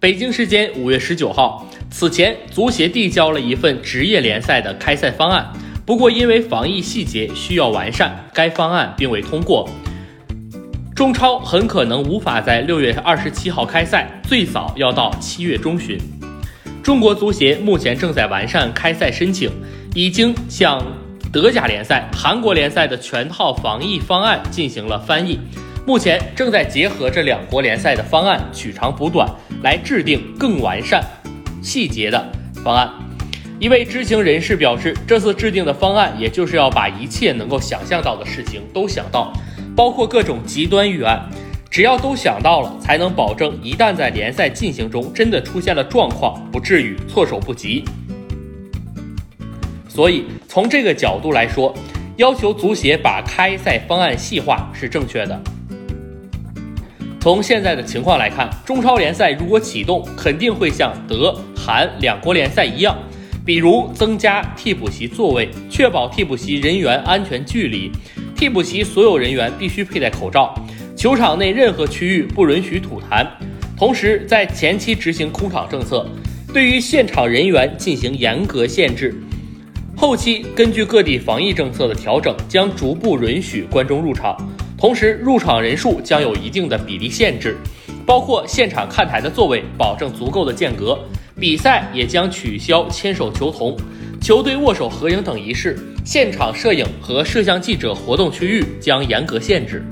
北京时间五月十九号，此前足协递交了一份职业联赛的开赛方案，不过因为防疫细节需要完善，该方案并未通过。中超很可能无法在六月二十七号开赛，最早要到七月中旬。中国足协目前正在完善开赛申请，已经向德甲联赛、韩国联赛的全套防疫方案进行了翻译，目前正在结合这两国联赛的方案取长补短，来制定更完善细节的方案。一位知情人士表示，这次制定的方案，也就是要把一切能够想象到的事情都想到。包括各种极端预案，只要都想到了，才能保证一旦在联赛进行中真的出现了状况，不至于措手不及。所以从这个角度来说，要求足协把开赛方案细化是正确的。从现在的情况来看，中超联赛如果启动，肯定会像德、韩两国联赛一样，比如增加替补席座位，确保替补席人员安全距离。替补席所有人员必须佩戴口罩，球场内任何区域不允许吐痰。同时，在前期执行空场政策，对于现场人员进行严格限制。后期根据各地防疫政策的调整，将逐步允许观众入场。同时，入场人数将有一定的比例限制，包括现场看台的座位保证足够的间隔。比赛也将取消牵手球童。球队握手合影等仪式，现场摄影和摄像记者活动区域将严格限制。